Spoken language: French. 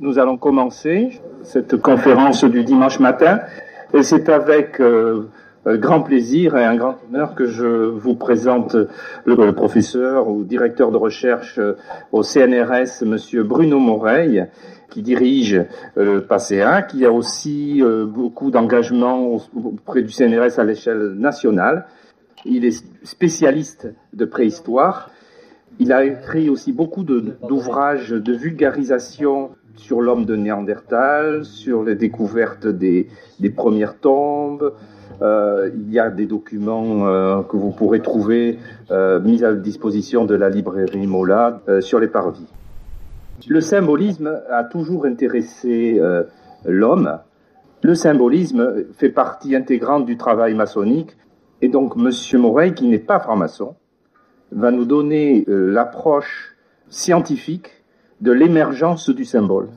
Nous allons commencer cette conférence du dimanche matin et c'est avec euh, grand plaisir et un grand honneur que je vous présente le professeur ou directeur de recherche au CNRS, monsieur Bruno Moreille, qui dirige le PACEA, qui a aussi euh, beaucoup d'engagement auprès du CNRS à l'échelle nationale. Il est spécialiste de préhistoire. Il a écrit aussi beaucoup d'ouvrages de, vulgarisation sur l'homme de Néandertal, sur les découvertes des, premières tombes. Euh, il y a des documents euh, que vous pourrez trouver euh, mis à disposition de la librairie Mola sur les parvis. Le symbolisme a toujours intéressé l'homme. Le symbolisme fait partie intégrante du travail maçonnique et donc Monsieur Morey, qui n'est pas franc-maçon, va nous donner l'approche scientifique de l'émergence du symbole.